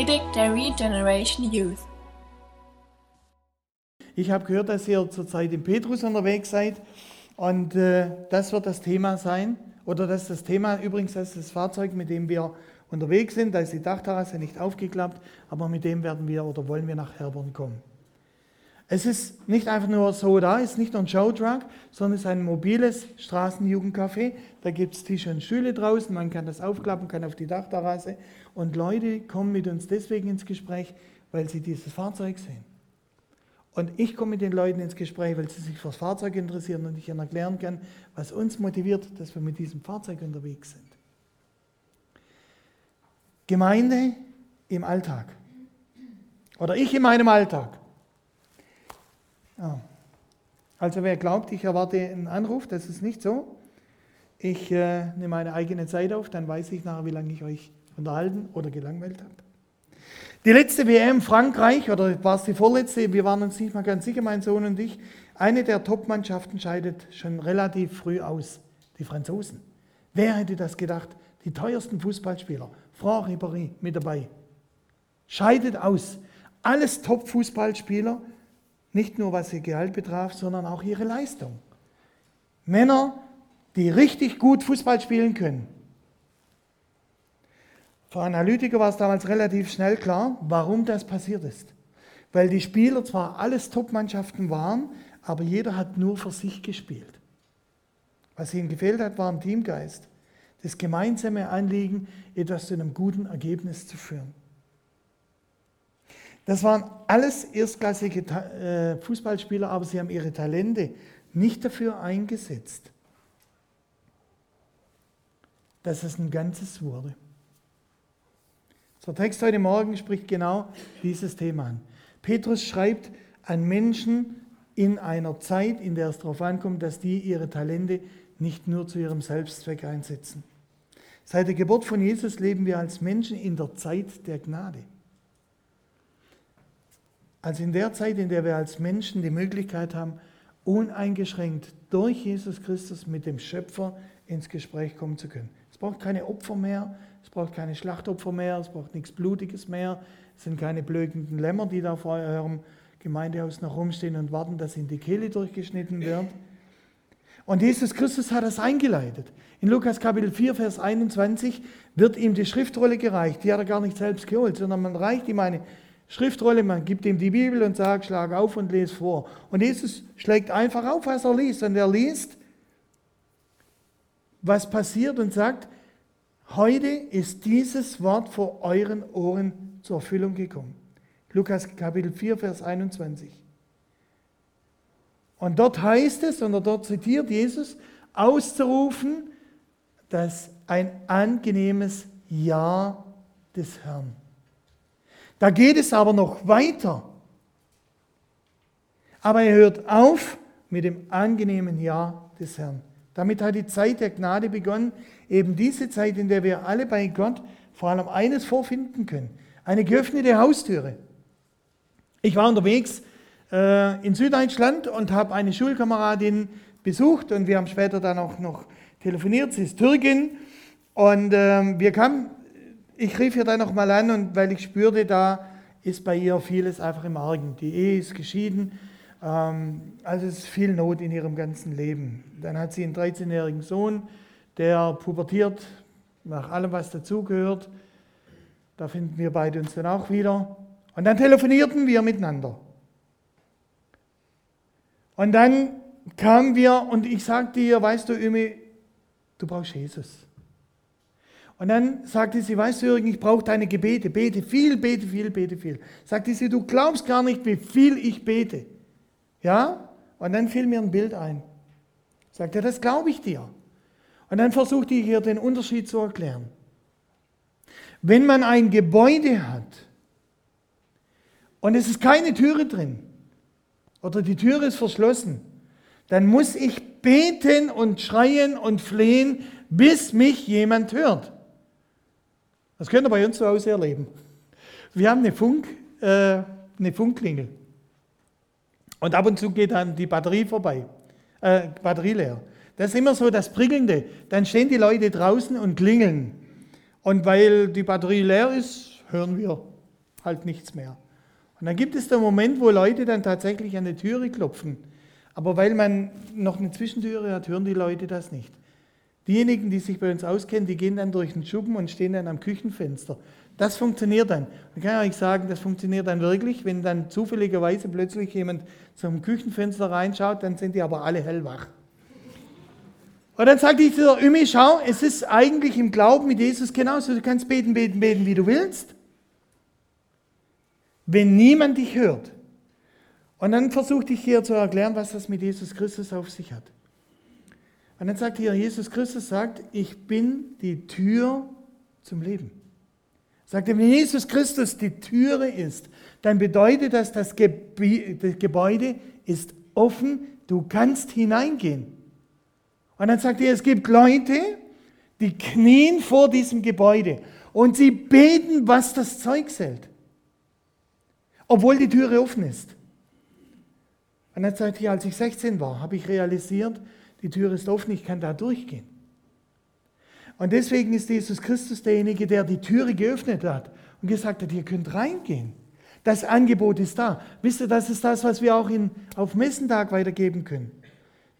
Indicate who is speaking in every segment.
Speaker 1: Predigt der Regeneration Youth.
Speaker 2: Ich habe gehört, dass ihr zurzeit in Petrus unterwegs seid und äh, das wird das Thema sein. Oder das ist das Thema, übrigens, das ist das Fahrzeug, mit dem wir unterwegs sind. Da ist die Dachterrasse nicht aufgeklappt, aber mit dem werden wir oder wollen wir nach Herborn kommen. Es ist nicht einfach nur so da, es ist nicht nur ein Showtruck, sondern es ist ein mobiles Straßenjugendcafé. Da gibt es Tische und Stühle draußen, man kann das aufklappen, kann auf die Dachterrasse. Und Leute kommen mit uns deswegen ins Gespräch, weil sie dieses Fahrzeug sehen. Und ich komme mit den Leuten ins Gespräch, weil sie sich für das Fahrzeug interessieren und ich ihnen erklären kann, was uns motiviert, dass wir mit diesem Fahrzeug unterwegs sind. Gemeinde im Alltag. Oder ich in meinem Alltag. Ja. Also wer glaubt, ich erwarte einen Anruf, das ist nicht so. Ich äh, nehme meine eigene Zeit auf, dann weiß ich nachher, wie lange ich euch unterhalten oder gelangweilt habe. Die letzte WM Frankreich, oder war es die vorletzte, wir waren uns nicht mal ganz sicher, mein Sohn und ich, eine der Top-Mannschaften scheidet schon relativ früh aus, die Franzosen. Wer hätte das gedacht? Die teuersten Fußballspieler, Franck Ribéry mit dabei, scheidet aus. Alles Top-Fußballspieler nicht nur was ihr Gehalt betraf, sondern auch ihre Leistung. Männer, die richtig gut Fußball spielen können. Für Analytiker war es damals relativ schnell klar, warum das passiert ist. Weil die Spieler zwar alles Top-Mannschaften waren, aber jeder hat nur für sich gespielt. Was ihnen gefehlt hat, war ein Teamgeist. Das gemeinsame Anliegen, etwas zu einem guten Ergebnis zu führen. Das waren alles erstklassige äh, Fußballspieler, aber sie haben ihre Talente nicht dafür eingesetzt, dass es ein Ganzes wurde. Der Text heute Morgen spricht genau dieses Thema an. Petrus schreibt an Menschen in einer Zeit, in der es darauf ankommt, dass die ihre Talente nicht nur zu ihrem Selbstzweck einsetzen. Seit der Geburt von Jesus leben wir als Menschen in der Zeit der Gnade. Also in der Zeit, in der wir als Menschen die Möglichkeit haben, uneingeschränkt durch Jesus Christus mit dem Schöpfer ins Gespräch kommen zu können. Es braucht keine Opfer mehr, es braucht keine Schlachtopfer mehr, es braucht nichts Blutiges mehr, es sind keine blökenden Lämmer, die da vor eurem Gemeindehaus noch rumstehen und warten, dass ihnen die Kehle durchgeschnitten wird. Und Jesus Christus hat das eingeleitet. In Lukas Kapitel 4, Vers 21 wird ihm die Schriftrolle gereicht. Die hat er gar nicht selbst geholt, sondern man reicht ihm eine Schriftrolle, man gibt ihm die Bibel und sagt, schlag auf und lese vor. Und Jesus schlägt einfach auf, was er liest. Und er liest, was passiert und sagt, heute ist dieses Wort vor euren Ohren zur Erfüllung gekommen. Lukas Kapitel 4, Vers 21. Und dort heißt es, und dort zitiert Jesus, auszurufen, dass ein angenehmes Ja des Herrn. Da geht es aber noch weiter. Aber er hört auf mit dem angenehmen Ja des Herrn. Damit hat die Zeit der Gnade begonnen, eben diese Zeit, in der wir alle bei Gott vor allem eines vorfinden können, eine geöffnete Haustüre. Ich war unterwegs äh, in Süddeutschland und habe eine Schulkameradin besucht und wir haben später dann auch noch telefoniert, sie ist Türkin und äh, wir kamen ich rief ihr dann nochmal an und weil ich spürte, da ist bei ihr vieles einfach im Argen. Die Ehe ist geschieden, ähm, also es ist viel Not in ihrem ganzen Leben. Dann hat sie einen 13-jährigen Sohn, der pubertiert nach allem, was dazugehört. Da finden wir beide uns dann auch wieder. Und dann telefonierten wir miteinander. Und dann kamen wir und ich sagte ihr, weißt du, Ümi, du brauchst Jesus. Und dann sagte sie, weißt du, Jürgen, ich brauche deine Gebete. Bete viel, bete viel, bete viel. Sagte sie, du glaubst gar nicht, wie viel ich bete. Ja? Und dann fiel mir ein Bild ein. Sagte, das glaube ich dir. Und dann versuchte ich ihr den Unterschied zu erklären. Wenn man ein Gebäude hat und es ist keine Türe drin oder die Türe ist verschlossen, dann muss ich beten und schreien und flehen, bis mich jemand hört. Das könnt ihr bei uns zu Hause erleben. Wir haben eine, Funk, äh, eine Funkklingel. Und ab und zu geht dann die Batterie vorbei, äh, Batterie leer. Das ist immer so das Prickelnde. Dann stehen die Leute draußen und klingeln. Und weil die Batterie leer ist, hören wir halt nichts mehr. Und dann gibt es den Moment, wo Leute dann tatsächlich an die Türe klopfen. Aber weil man noch eine Zwischentüre hat, hören die Leute das nicht. Diejenigen, die sich bei uns auskennen, die gehen dann durch den Schuppen und stehen dann am Küchenfenster. Das funktioniert dann. Man kann euch sagen, das funktioniert dann wirklich. Wenn dann zufälligerweise plötzlich jemand zum Küchenfenster reinschaut, dann sind die aber alle hellwach. Und dann sagt dieser Ümi, schau, es ist eigentlich im Glauben mit Jesus genauso. Du kannst beten, beten, beten, wie du willst. Wenn niemand dich hört. Und dann versuchte ich hier zu erklären, was das mit Jesus Christus auf sich hat. Und dann sagt hier, Jesus Christus sagt, ich bin die Tür zum Leben. Sagt er, wenn Jesus Christus die Türe ist, dann bedeutet das, das Gebäude ist offen, du kannst hineingehen. Und dann sagt er, es gibt Leute, die knien vor diesem Gebäude und sie beten, was das Zeug hält, obwohl die Türe offen ist. Und dann sagt er, als ich 16 war, habe ich realisiert, die Tür ist offen, ich kann da durchgehen. Und deswegen ist Jesus Christus derjenige, der die Türe geöffnet hat und gesagt hat, ihr könnt reingehen. Das Angebot ist da. Wisst ihr, das ist das, was wir auch in, auf Messentag weitergeben können.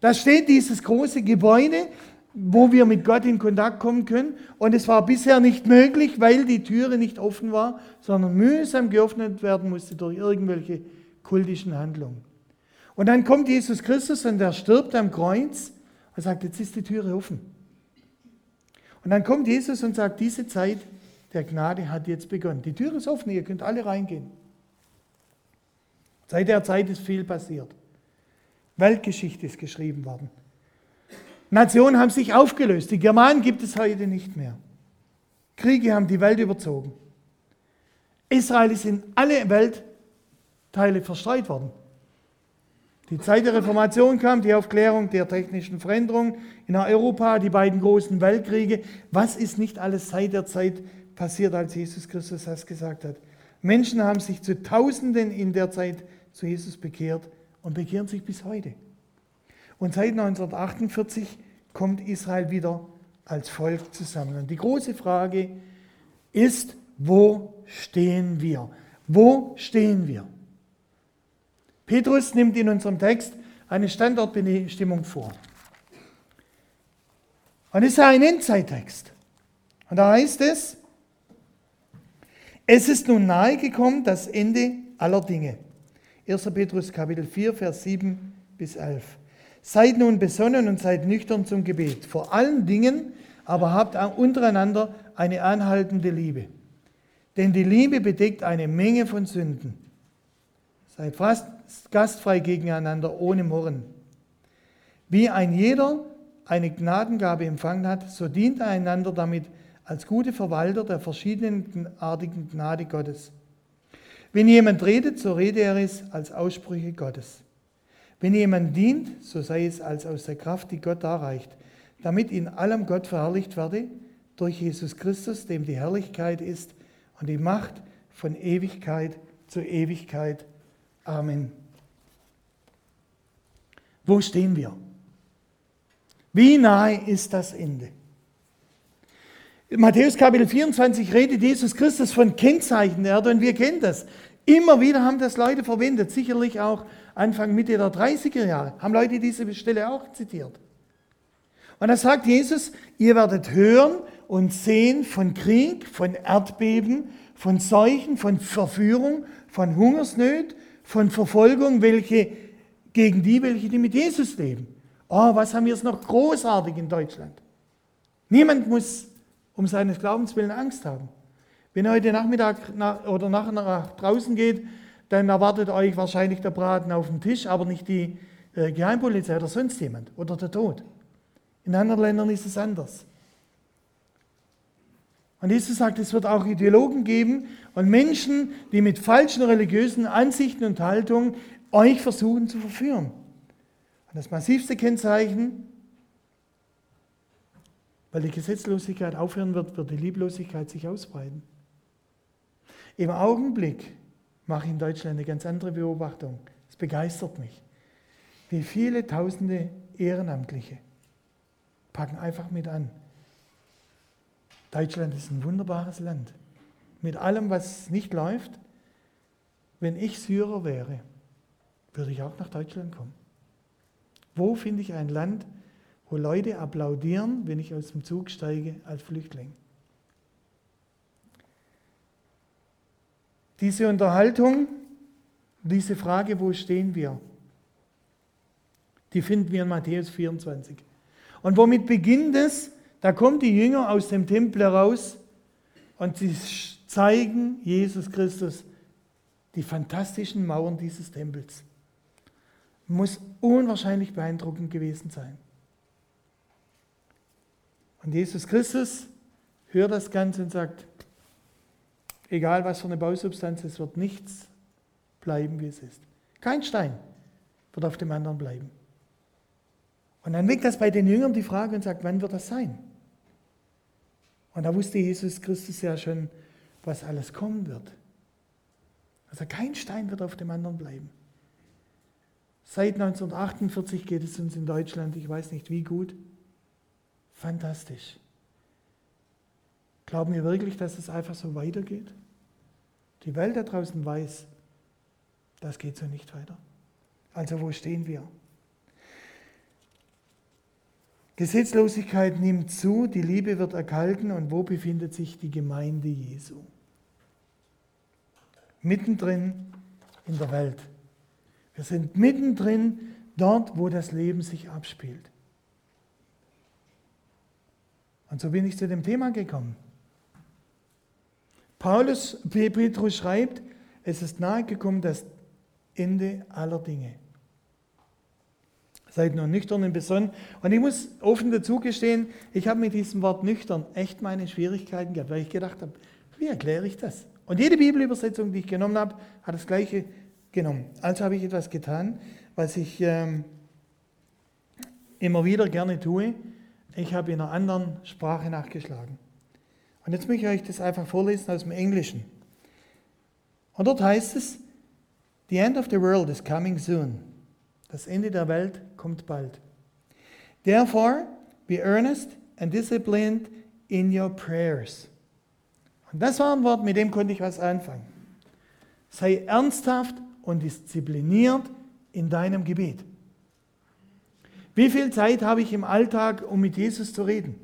Speaker 2: Da steht dieses große Gebäude, wo wir mit Gott in Kontakt kommen können. Und es war bisher nicht möglich, weil die Türe nicht offen war, sondern mühsam geöffnet werden musste durch irgendwelche kultischen Handlungen. Und dann kommt Jesus Christus und er stirbt am Kreuz und sagt, jetzt ist die Türe offen. Und dann kommt Jesus und sagt, diese Zeit der Gnade hat jetzt begonnen. Die Tür ist offen, ihr könnt alle reingehen. Seit der Zeit ist viel passiert. Weltgeschichte ist geschrieben worden. Nationen haben sich aufgelöst. Die Germanen gibt es heute nicht mehr. Kriege haben die Welt überzogen. Israel ist in alle Weltteile verstreut worden. Die Zeit der Reformation kam, die Aufklärung der technischen Veränderung in Europa, die beiden großen Weltkriege. Was ist nicht alles seit der Zeit passiert, als Jesus Christus das gesagt hat? Menschen haben sich zu Tausenden in der Zeit zu Jesus bekehrt und bekehren sich bis heute. Und seit 1948 kommt Israel wieder als Volk zusammen. Und die große Frage ist, wo stehen wir? Wo stehen wir? Petrus nimmt in unserem Text eine Standortbestimmung vor. Und es ist ein Endzeittext. Und da heißt es, es ist nun nahe gekommen das Ende aller Dinge. 1. Petrus Kapitel 4, Vers 7 bis 11. Seid nun besonnen und seid nüchtern zum Gebet. Vor allen Dingen aber habt untereinander eine anhaltende Liebe. Denn die Liebe bedeckt eine Menge von Sünden. Seid fast gastfrei gegeneinander, ohne Murren. Wie ein jeder eine Gnadengabe empfangen hat, so dient er einander damit als gute Verwalter der verschiedenartigen Gnade Gottes. Wenn jemand redet, so rede er es als Aussprüche Gottes. Wenn jemand dient, so sei es als aus der Kraft, die Gott darreicht, damit in allem Gott verherrlicht werde, durch Jesus Christus, dem die Herrlichkeit ist und die Macht von Ewigkeit zu Ewigkeit. Amen. Wo stehen wir? Wie nahe ist das Ende? In Matthäus Kapitel 24 redet Jesus Christus von Kennzeichen der Erde und wir kennen das. Immer wieder haben das Leute verwendet, sicherlich auch Anfang, Mitte der 30er Jahre, haben Leute diese Stelle auch zitiert. Und da sagt Jesus, ihr werdet hören und sehen von Krieg, von Erdbeben, von Seuchen, von Verführung, von Hungersnöt, von Verfolgung, welche gegen die, welche die mit Jesus leben. Oh, was haben wir es noch großartig in Deutschland. Niemand muss um seines Glaubens willen Angst haben. Wenn ihr heute Nachmittag nach, oder nachher nach draußen geht, dann erwartet euch wahrscheinlich der Braten auf dem Tisch, aber nicht die äh, Geheimpolizei oder sonst jemand oder der Tod. In anderen Ländern ist es anders. Und Jesus sagt, es wird auch Ideologen geben und Menschen, die mit falschen religiösen Ansichten und Haltungen euch versuchen zu verführen. Und das massivste Kennzeichen, weil die Gesetzlosigkeit aufhören wird, wird die Lieblosigkeit sich ausbreiten. Im Augenblick mache ich in Deutschland eine ganz andere Beobachtung. Es begeistert mich, wie viele tausende Ehrenamtliche packen einfach mit an. Deutschland ist ein wunderbares Land. Mit allem, was nicht läuft, wenn ich Syrer wäre, würde ich auch nach Deutschland kommen. Wo finde ich ein Land, wo Leute applaudieren, wenn ich aus dem Zug steige als Flüchtling? Diese Unterhaltung, diese Frage, wo stehen wir, die finden wir in Matthäus 24. Und womit beginnt es? Da kommen die Jünger aus dem Tempel heraus und sie zeigen Jesus Christus die fantastischen Mauern dieses Tempels. Muss unwahrscheinlich beeindruckend gewesen sein. Und Jesus Christus hört das Ganze und sagt, egal was für eine Bausubstanz, es wird nichts bleiben, wie es ist. Kein Stein wird auf dem anderen bleiben. Und dann weckt das bei den Jüngern die Frage und sagt, wann wird das sein? Und da wusste Jesus Christus ja schon, was alles kommen wird. Also kein Stein wird auf dem anderen bleiben. Seit 1948 geht es uns in Deutschland, ich weiß nicht wie gut, fantastisch. Glauben wir wirklich, dass es einfach so weitergeht? Die Welt da draußen weiß, das geht so nicht weiter. Also wo stehen wir? Gesetzlosigkeit nimmt zu, die Liebe wird erkalten und wo befindet sich die Gemeinde Jesu? Mittendrin in der Welt. Wir sind mittendrin dort, wo das Leben sich abspielt. Und so bin ich zu dem Thema gekommen. Paulus, Petrus schreibt, es ist nahe gekommen das Ende aller Dinge. Seid nur nüchtern und besonnen. Und ich muss offen dazu gestehen, ich habe mit diesem Wort nüchtern echt meine Schwierigkeiten gehabt, weil ich gedacht habe, wie erkläre ich das? Und jede Bibelübersetzung, die ich genommen habe, hat das Gleiche genommen. Also habe ich etwas getan, was ich ähm, immer wieder gerne tue. Ich habe in einer anderen Sprache nachgeschlagen. Und jetzt möchte ich euch das einfach vorlesen aus dem Englischen. Und dort heißt es, The end of the world is coming soon. Das Ende der Welt kommt bald. Therefore, be earnest and disciplined in your prayers. Und das war ein Wort, mit dem konnte ich was anfangen. Sei ernsthaft und diszipliniert in deinem Gebet. Wie viel Zeit habe ich im Alltag, um mit Jesus zu reden?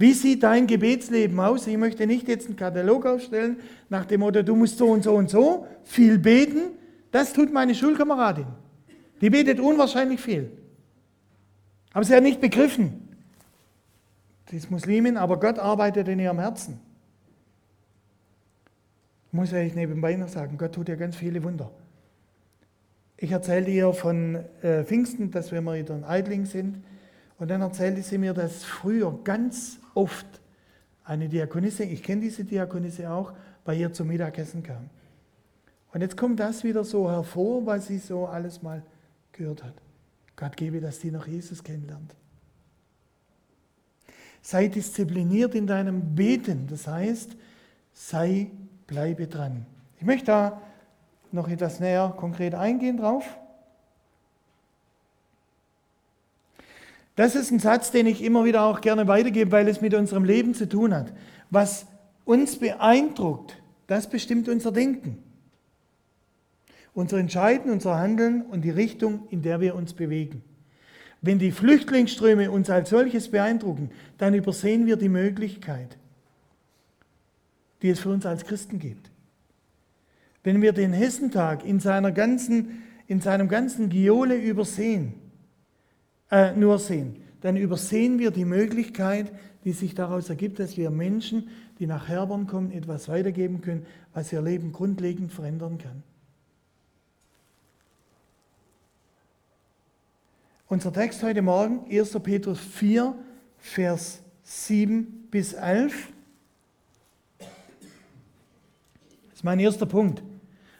Speaker 2: Wie sieht dein Gebetsleben aus? Ich möchte nicht jetzt einen Katalog aufstellen nach dem Motto, du musst so und so und so viel beten. Das tut meine Schulkameradin. Die betet unwahrscheinlich viel. Aber sie hat nicht begriffen. Sie ist Muslimin, aber Gott arbeitet in ihrem Herzen. Ich muss ehrlich nebenbei noch sagen, Gott tut ja ganz viele Wunder. Ich erzählte ihr von äh, Pfingsten, dass wir mal wieder in Eidling sind. Und dann erzählte sie mir, dass früher ganz oft eine Diakonisse, ich kenne diese Diakonisse auch, bei ihr zum Mittagessen kam. Und jetzt kommt das wieder so hervor, weil sie so alles mal gehört hat. Gott gebe, dass die noch Jesus kennenlernt. Sei diszipliniert in deinem Beten, das heißt, sei, bleibe dran. Ich möchte da noch etwas näher konkret eingehen drauf. Das ist ein Satz, den ich immer wieder auch gerne weitergebe, weil es mit unserem Leben zu tun hat. Was uns beeindruckt, das bestimmt unser Denken unser Entscheiden, unser Handeln und die Richtung, in der wir uns bewegen. Wenn die Flüchtlingsströme uns als solches beeindrucken, dann übersehen wir die Möglichkeit, die es für uns als Christen gibt. Wenn wir den Hessentag in, seiner ganzen, in seinem ganzen Giole übersehen, äh, nur sehen, dann übersehen wir die Möglichkeit, die sich daraus ergibt, dass wir Menschen, die nach Herbern kommen, etwas weitergeben können, was ihr Leben grundlegend verändern kann. Unser Text heute Morgen, 1. Petrus 4, Vers 7 bis 11. Das ist mein erster Punkt.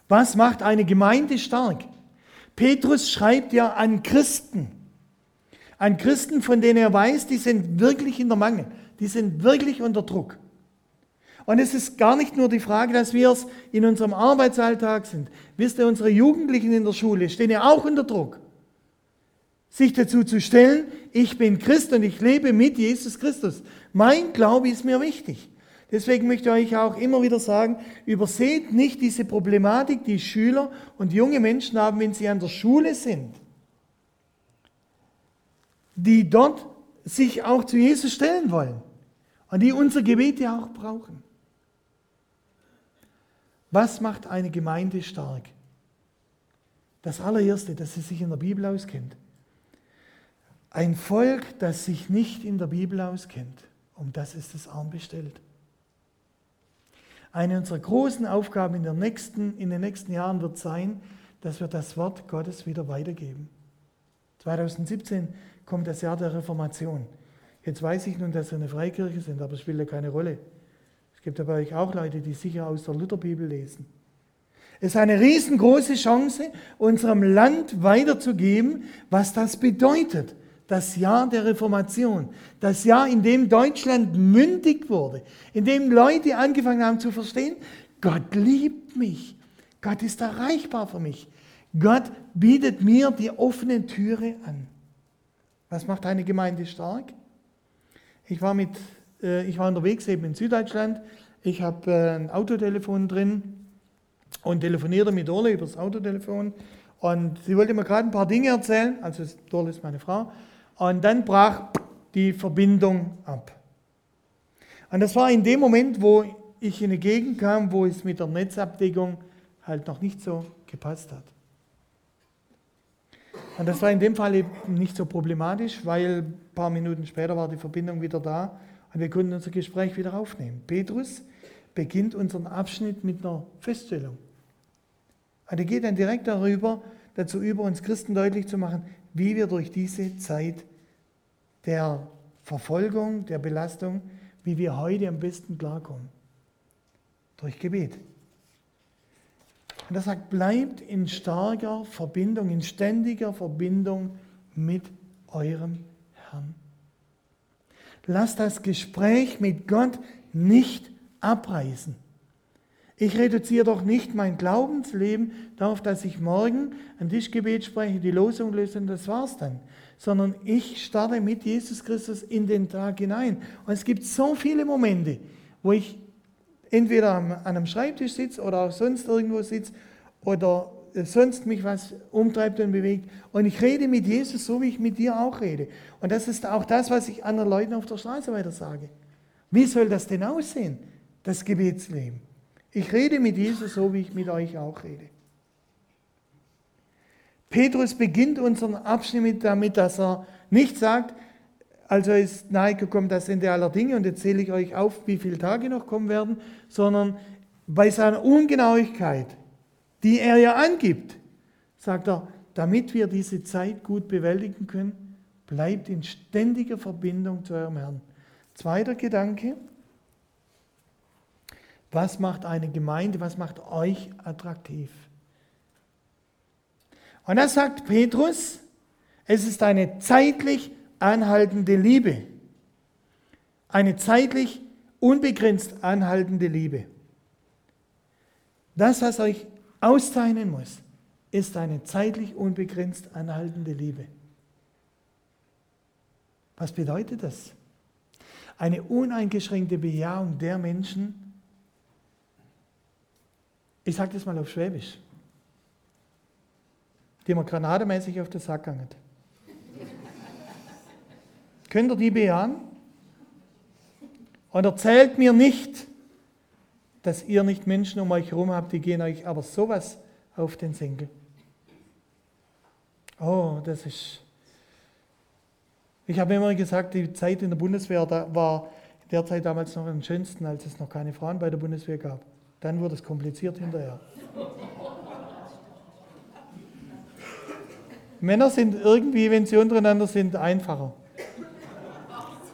Speaker 2: Was macht eine Gemeinde stark? Petrus schreibt ja an Christen. An Christen, von denen er weiß, die sind wirklich in der Mangel. Die sind wirklich unter Druck. Und es ist gar nicht nur die Frage, dass wir es in unserem Arbeitsalltag sind. Wisst ihr, unsere Jugendlichen in der Schule stehen ja auch unter Druck sich dazu zu stellen, ich bin Christ und ich lebe mit Jesus Christus. Mein Glaube ist mir wichtig. Deswegen möchte ich euch auch immer wieder sagen, überseht nicht diese Problematik, die Schüler und junge Menschen haben, wenn sie an der Schule sind, die dort sich auch zu Jesus stellen wollen und die unser Gebet ja auch brauchen. Was macht eine Gemeinde stark? Das allererste, dass sie sich in der Bibel auskennt. Ein Volk, das sich nicht in der Bibel auskennt, um das ist es arm bestellt. Eine unserer großen Aufgaben in, nächsten, in den nächsten Jahren wird sein, dass wir das Wort Gottes wieder weitergeben. 2017 kommt das Jahr der Reformation. Jetzt weiß ich nun, dass wir eine Freikirche sind, aber es spielt ja keine Rolle. Es gibt ja bei euch auch Leute, die sicher aus der Lutherbibel lesen. Es ist eine riesengroße Chance, unserem Land weiterzugeben, was das bedeutet. Das Jahr der Reformation. Das Jahr, in dem Deutschland mündig wurde. In dem Leute angefangen haben zu verstehen, Gott liebt mich. Gott ist erreichbar für mich. Gott bietet mir die offene Türe an. Was macht eine Gemeinde stark? Ich war mit äh, ich war unterwegs eben in Süddeutschland. Ich habe äh, ein Autotelefon drin und telefonierte mit Dorle über das Autotelefon. Und sie wollte mir gerade ein paar Dinge erzählen. Also Dorle ist meine Frau. Und dann brach die Verbindung ab. Und das war in dem Moment, wo ich in eine Gegend kam, wo es mit der Netzabdeckung halt noch nicht so gepasst hat. Und das war in dem Fall nicht so problematisch, weil ein paar Minuten später war die Verbindung wieder da und wir konnten unser Gespräch wieder aufnehmen. Petrus beginnt unseren Abschnitt mit einer Feststellung. Und er geht dann direkt darüber, dazu über, uns Christen deutlich zu machen, wie wir durch diese Zeit der Verfolgung, der Belastung, wie wir heute am besten klarkommen. Durch Gebet. Und er sagt, bleibt in starker Verbindung, in ständiger Verbindung mit eurem Herrn. Lass das Gespräch mit Gott nicht abreißen. Ich reduziere doch nicht mein Glaubensleben darauf, dass ich morgen ein Tischgebet spreche, die Losung löse und das war's dann. Sondern ich starte mit Jesus Christus in den Tag hinein. Und es gibt so viele Momente, wo ich entweder an einem Schreibtisch sitze oder auch sonst irgendwo sitze oder sonst mich was umtreibt und bewegt. Und ich rede mit Jesus so, wie ich mit dir auch rede. Und das ist auch das, was ich anderen Leuten auf der Straße weiter sage. Wie soll das denn aussehen, das Gebetsleben? Ich rede mit Jesus so, wie ich mit euch auch rede. Petrus beginnt unseren Abschnitt damit, dass er nicht sagt, also ist nahe gekommen das Ende aller Dinge und jetzt zähle ich euch auf, wie viele Tage noch kommen werden, sondern bei seiner Ungenauigkeit die er ja angibt, sagt er, damit wir diese Zeit gut bewältigen können, bleibt in ständiger Verbindung zu eurem Herrn. Zweiter Gedanke, was macht eine Gemeinde, was macht euch attraktiv? Und da sagt Petrus, es ist eine zeitlich anhaltende Liebe. Eine zeitlich unbegrenzt anhaltende Liebe. Das, was euch auszeichnen muss, ist eine zeitlich unbegrenzt anhaltende Liebe. Was bedeutet das? Eine uneingeschränkte Bejahung der Menschen, ich sage das mal auf Schwäbisch, die man granademäßig auf den Sack hängt. Könnt ihr die bejahen? Und erzählt mir nicht, dass ihr nicht Menschen um euch herum habt, die gehen euch aber sowas auf den Senkel. Oh, das ist. Ich habe immer gesagt, die Zeit in der Bundeswehr da war in der Zeit damals noch am schönsten, als es noch keine Frauen bei der Bundeswehr gab. Dann wurde es kompliziert hinterher. Männer sind irgendwie, wenn sie untereinander sind, einfacher.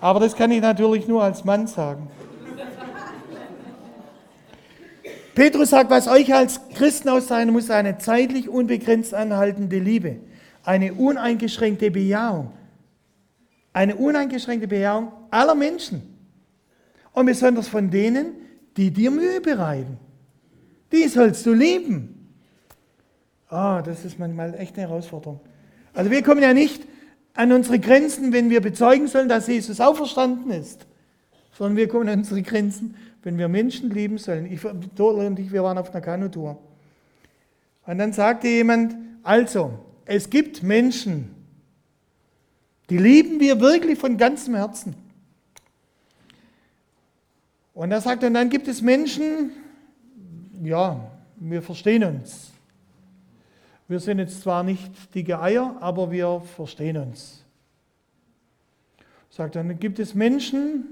Speaker 2: Aber das kann ich natürlich nur als Mann sagen. Petrus sagt, was euch als Christen auszeichnen muss, eine zeitlich unbegrenzt anhaltende Liebe, eine uneingeschränkte Bejahung, eine uneingeschränkte Bejahung aller Menschen und besonders von denen, die dir Mühe bereiten. Die sollst du lieben. Ah, oh, das ist manchmal echt eine Herausforderung. Also wir kommen ja nicht an unsere Grenzen, wenn wir bezeugen sollen, dass Jesus auferstanden ist, sondern wir kommen an unsere Grenzen, wenn wir Menschen lieben sollen. Ich, Dorle und ich, wir waren auf einer Kanutour. Und dann sagte jemand, also, es gibt Menschen, die lieben wir wirklich von ganzem Herzen. Und er sagt, und dann gibt es Menschen, ja, wir verstehen uns. Wir sind jetzt zwar nicht dicke Eier, aber wir verstehen uns. Sagt, dann gibt es Menschen,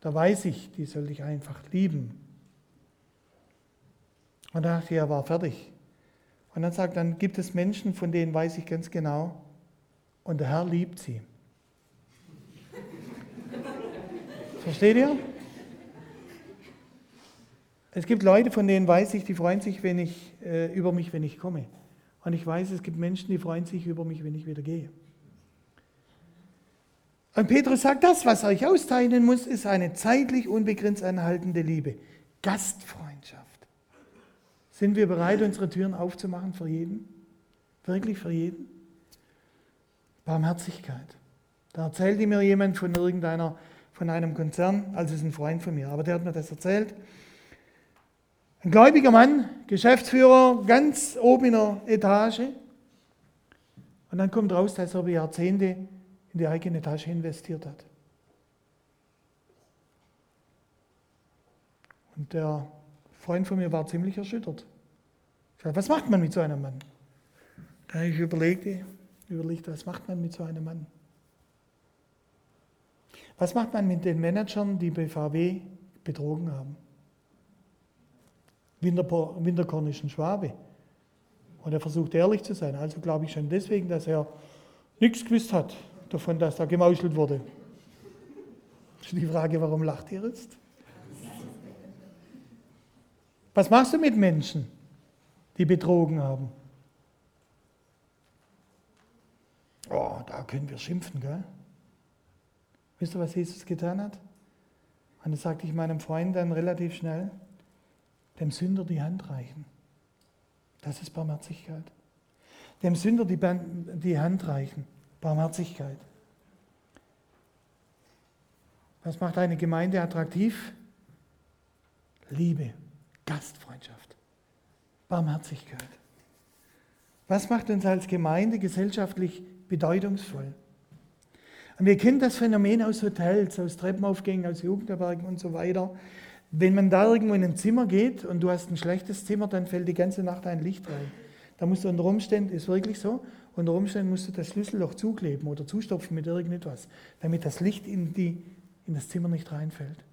Speaker 2: da weiß ich, die soll ich einfach lieben. Und dann dachte ich, er war fertig. Und dann sagt, dann gibt es Menschen, von denen weiß ich ganz genau, und der Herr liebt sie. Versteht ihr? Es gibt Leute, von denen weiß ich, die freuen sich wenn ich, äh, über mich, wenn ich komme. Und ich weiß, es gibt Menschen, die freuen sich über mich, wenn ich wieder gehe. Und Petrus sagt, das, was euch austeilen muss, ist eine zeitlich unbegrenzt anhaltende Liebe. Gastfreundschaft. Sind wir bereit, unsere Türen aufzumachen für jeden? Wirklich für jeden? Barmherzigkeit. Da erzählte mir jemand von irgendeiner, von einem Konzern, also ist ein Freund von mir, aber der hat mir das erzählt. Ein gläubiger Mann, Geschäftsführer, ganz oben in der Etage. Und dann kommt raus, dass er über Jahrzehnte in die eigene Tasche investiert hat. Und der Freund von mir war ziemlich erschüttert. Ich sagte, was macht man mit so einem Mann? Da ich überlegte, überlegt, was macht man mit so einem Mann? Was macht man mit den Managern, die bei VW betrogen haben? Winterkornischen Schwabe. Und er versucht ehrlich zu sein. Also glaube ich schon deswegen, dass er nichts gewusst hat davon, dass da gemauschelt wurde. Die Frage, warum lacht ihr jetzt? Was machst du mit Menschen, die betrogen haben? Oh, da können wir schimpfen, gell? Wisst ihr, was Jesus getan hat? Und das sagte ich meinem Freund dann relativ schnell dem Sünder die Hand reichen. Das ist Barmherzigkeit. Dem Sünder die, die Hand reichen. Barmherzigkeit. Was macht eine Gemeinde attraktiv? Liebe, Gastfreundschaft, Barmherzigkeit. Was macht uns als Gemeinde gesellschaftlich bedeutungsvoll? Und wir kennen das Phänomen aus Hotels, aus Treppenaufgängen, aus Jugendherbergen und so weiter. Wenn man da irgendwo in ein Zimmer geht und du hast ein schlechtes Zimmer, dann fällt die ganze Nacht ein Licht rein. Da musst du unter Umständen, ist wirklich so, unter Umständen musst du das Schlüsselloch zukleben oder zustopfen mit irgendetwas, damit das Licht in, die, in das Zimmer nicht reinfällt.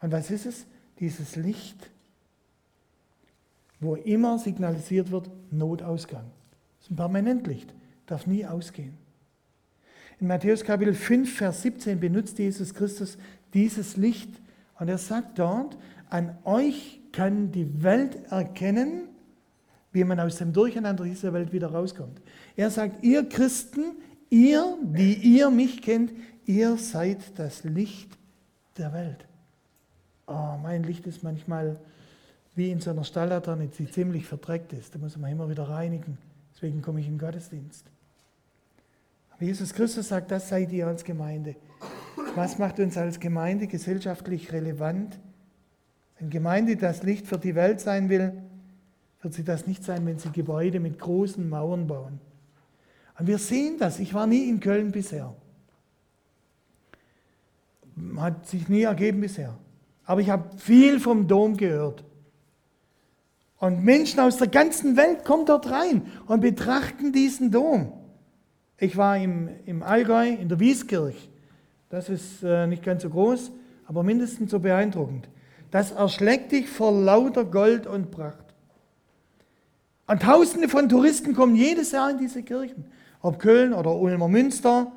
Speaker 2: Und was ist es? Dieses Licht, wo immer signalisiert wird, Notausgang. Das ist ein Permanentlicht, darf nie ausgehen. In Matthäus Kapitel 5, Vers 17 benutzt Jesus Christus dieses Licht, und er sagt dort, an euch kann die Welt erkennen, wie man aus dem Durcheinander dieser Welt wieder rauskommt. Er sagt, ihr Christen, ihr, die ihr mich kennt, ihr seid das Licht der Welt. Oh, mein Licht ist manchmal wie in so einer Stalllaterne, die ziemlich verdreckt ist. Da muss man immer wieder reinigen. Deswegen komme ich den Gottesdienst. Aber Jesus Christus sagt, das seid ihr als Gemeinde. Was macht uns als Gemeinde gesellschaftlich relevant? Wenn Gemeinde das Licht für die Welt sein will, wird sie das nicht sein, wenn sie Gebäude mit großen Mauern bauen. Und wir sehen das. Ich war nie in Köln bisher. Hat sich nie ergeben bisher. Aber ich habe viel vom Dom gehört. Und Menschen aus der ganzen Welt kommen dort rein und betrachten diesen Dom. Ich war im, im Allgäu, in der Wieskirche. Das ist äh, nicht ganz so groß, aber mindestens so beeindruckend. Das erschlägt dich vor lauter Gold und Pracht. Und Tausende von Touristen kommen jedes Jahr in diese Kirchen. Ob Köln oder Ulmer Münster.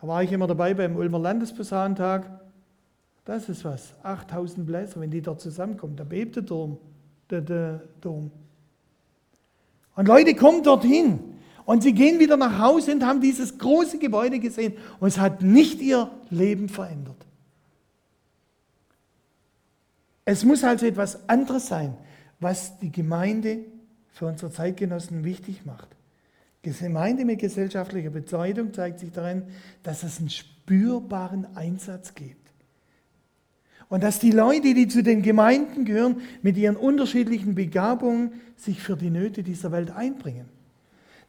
Speaker 2: Da war ich immer dabei beim Ulmer Landesposaunentag. Das ist was. 8000 Bläser, wenn die dort zusammenkommen. Da bebt der Dom. Der, der Dom. Und Leute kommen dorthin. Und sie gehen wieder nach Hause und haben dieses große Gebäude gesehen und es hat nicht ihr Leben verändert. Es muss also etwas anderes sein, was die Gemeinde für unsere Zeitgenossen wichtig macht. Gemeinde mit gesellschaftlicher Bedeutung zeigt sich darin, dass es einen spürbaren Einsatz gibt. Und dass die Leute, die zu den Gemeinden gehören, mit ihren unterschiedlichen Begabungen sich für die Nöte dieser Welt einbringen.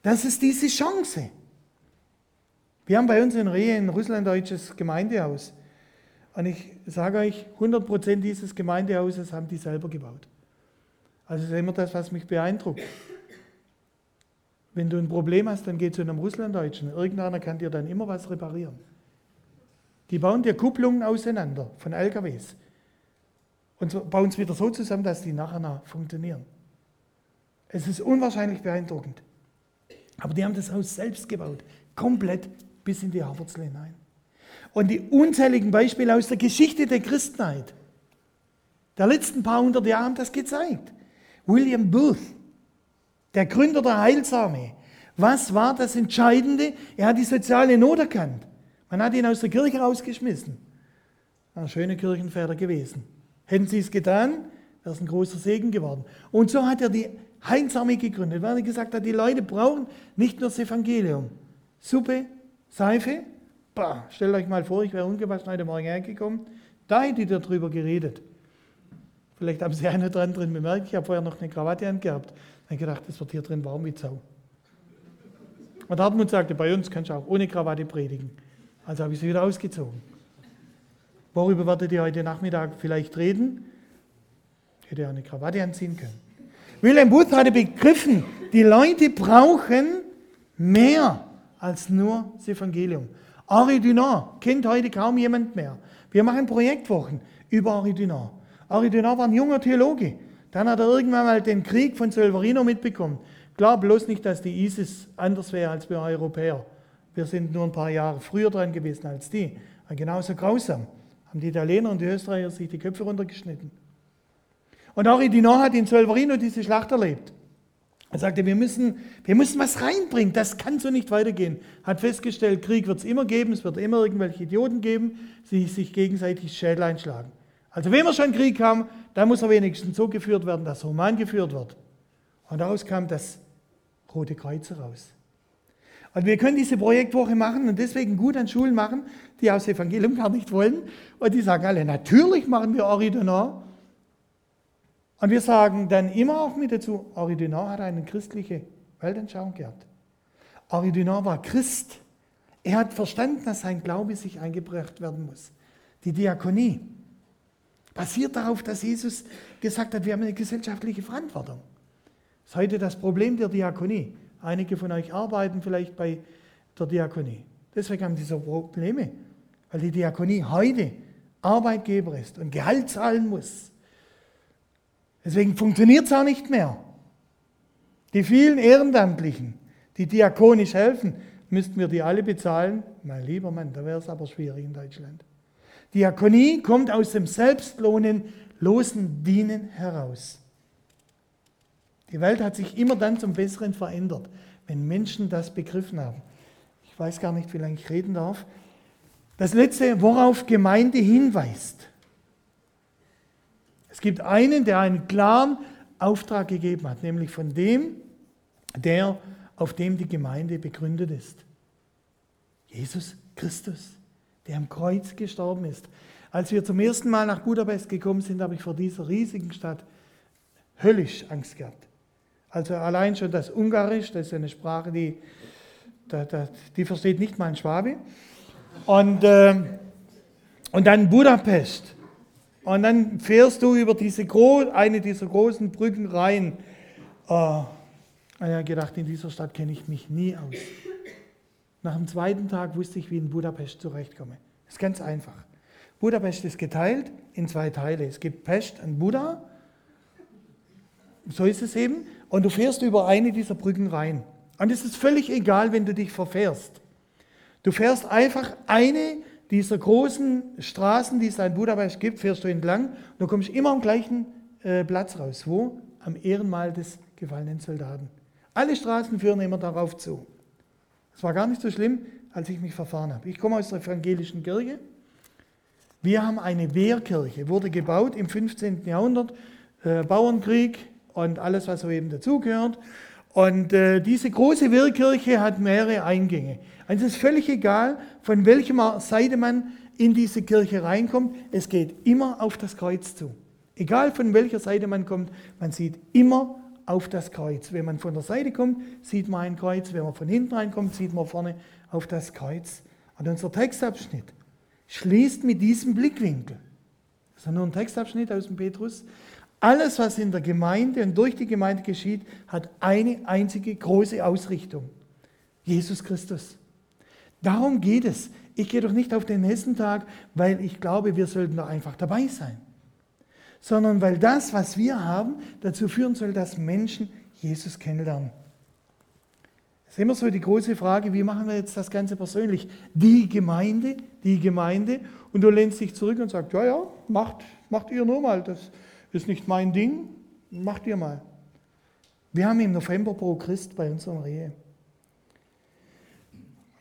Speaker 2: Das ist diese Chance. Wir haben bei uns in Rehe ein russlanddeutsches Gemeindehaus. Und ich sage euch, 100% dieses Gemeindehauses haben die selber gebaut. Also das ist immer das, was mich beeindruckt. Wenn du ein Problem hast, dann geh zu einem Russlanddeutschen. Irgendeiner kann dir dann immer was reparieren. Die bauen dir Kupplungen auseinander von LKWs und bauen es wieder so zusammen, dass die nachher funktionieren. Es ist unwahrscheinlich beeindruckend. Aber die haben das Haus selbst gebaut, komplett bis in die Haarwurzel hinein. Und die unzähligen Beispiele aus der Geschichte der Christenheit der letzten paar hundert Jahre haben das gezeigt. William Booth, der Gründer der Heilsarmee, was war das Entscheidende? Er hat die soziale Not erkannt. Man hat ihn aus der Kirche rausgeschmissen. Ein schöner Kirchenväter gewesen. Hätten sie es getan, wäre es ein großer Segen geworden. Und so hat er die Heilsarmee gegründet, weil er gesagt hat, die Leute brauchen nicht nur das Evangelium. Suppe, Seife, bah, stellt euch mal vor, ich wäre ungewaschen heute Morgen hergekommen, da hätte ich darüber geredet. Vielleicht haben Sie eine dran drin bemerkt, ich habe vorher noch eine Krawatte angehabt. Dann gedacht, das wird hier drin warm wie Zau. Und Hartmut sagte, bei uns kannst du auch ohne Krawatte predigen. Also habe ich sie wieder ausgezogen. Worüber werdet ihr heute Nachmittag vielleicht reden? Hätte ja eine Krawatte anziehen können. William Booth hatte begriffen, die Leute brauchen mehr als nur das Evangelium. Henri Dunant kennt heute kaum jemand mehr. Wir machen Projektwochen über Henri Dunant. Henri Dunant war ein junger Theologe. Dann hat er irgendwann mal den Krieg von Solverino mitbekommen. Klar, bloß nicht, dass die ISIS anders wäre als wir Europäer. Wir sind nur ein paar Jahre früher dran gewesen als die. Genauso grausam haben die Italiener und die Österreicher sich die Köpfe runtergeschnitten. Und auch Edinor hat in Solverino diese Schlacht erlebt. Er sagte, wir müssen, wir müssen was reinbringen, das kann so nicht weitergehen. Hat festgestellt, Krieg wird es immer geben, es wird immer irgendwelche Idioten geben, die sich gegenseitig Schädel einschlagen. Also wenn wir schon Krieg haben, dann muss er wenigstens so geführt werden, dass Roman geführt wird. Und daraus kam das Rote Kreuz heraus. Und wir können diese Projektwoche machen und deswegen gut an Schulen machen, die aus Evangelium gar nicht wollen. Und die sagen alle, natürlich machen wir Oridonar. Und wir sagen dann immer auch mit dazu, Oridonar hat eine christliche Weltanschauung gehabt. Oridonar war Christ. Er hat verstanden, dass sein Glaube sich eingebracht werden muss. Die Diakonie basiert darauf, dass Jesus gesagt hat, wir haben eine gesellschaftliche Verantwortung. Das ist heute das Problem der Diakonie. Einige von euch arbeiten vielleicht bei der Diakonie. Deswegen haben die so Probleme, weil die Diakonie heute Arbeitgeber ist und Gehalt zahlen muss. Deswegen funktioniert es auch nicht mehr. Die vielen Ehrenamtlichen, die diakonisch helfen, müssten wir die alle bezahlen? Mein lieber Mann, da wäre es aber schwierig in Deutschland. Diakonie kommt aus dem selbstlosen Dienen heraus. Die Welt hat sich immer dann zum Besseren verändert, wenn Menschen das begriffen haben. Ich weiß gar nicht, wie lange ich reden darf. Das letzte, worauf Gemeinde hinweist. Es gibt einen, der einen klaren Auftrag gegeben hat, nämlich von dem, der auf dem die Gemeinde begründet ist. Jesus Christus, der am Kreuz gestorben ist. Als wir zum ersten Mal nach Budapest gekommen sind, habe ich vor dieser riesigen Stadt höllisch Angst gehabt. Also allein schon das Ungarisch, das ist eine Sprache, die, die versteht nicht mal ein Schwabe. Und, äh, und dann Budapest. Und dann fährst du über diese eine dieser großen Brücken rein. Ich habe gedacht, in dieser Stadt kenne ich mich nie aus. Nach dem zweiten Tag wusste ich, wie in Budapest zurechtkomme. Das ist ganz einfach. Budapest ist geteilt in zwei Teile. Es gibt Pest und Buda. So ist es eben und du fährst über eine dieser Brücken rein. Und es ist völlig egal, wenn du dich verfährst. Du fährst einfach eine dieser großen Straßen, die es in Budapest gibt, fährst du entlang. Und du kommst immer am gleichen äh, Platz raus. Wo? Am Ehrenmal des gefallenen Soldaten. Alle Straßen führen immer darauf zu. Es war gar nicht so schlimm, als ich mich verfahren habe. Ich komme aus der evangelischen Kirche. Wir haben eine Wehrkirche, wurde gebaut im 15. Jahrhundert, äh, Bauernkrieg, und alles, was so eben dazugehört. Und äh, diese große Wehrkirche hat mehrere Eingänge. Also es ist völlig egal, von welcher Seite man in diese Kirche reinkommt, es geht immer auf das Kreuz zu. Egal von welcher Seite man kommt, man sieht immer auf das Kreuz. Wenn man von der Seite kommt, sieht man ein Kreuz. Wenn man von hinten reinkommt, sieht man vorne auf das Kreuz. Und unser Textabschnitt schließt mit diesem Blickwinkel. Das ist nur ein Textabschnitt aus dem Petrus. Alles, was in der Gemeinde und durch die Gemeinde geschieht, hat eine einzige große Ausrichtung. Jesus Christus. Darum geht es. Ich gehe doch nicht auf den Hessentag, weil ich glaube, wir sollten da einfach dabei sein, sondern weil das, was wir haben, dazu führen soll, dass Menschen Jesus kennenlernen. Es ist immer so die große Frage, wie machen wir jetzt das Ganze persönlich? Die Gemeinde, die Gemeinde, und du lehnst dich zurück und sagst, ja, ja, macht, macht ihr nur mal, das ist nicht mein Ding, macht ihr mal. Wir haben im November pro Christ bei unserer Ehe.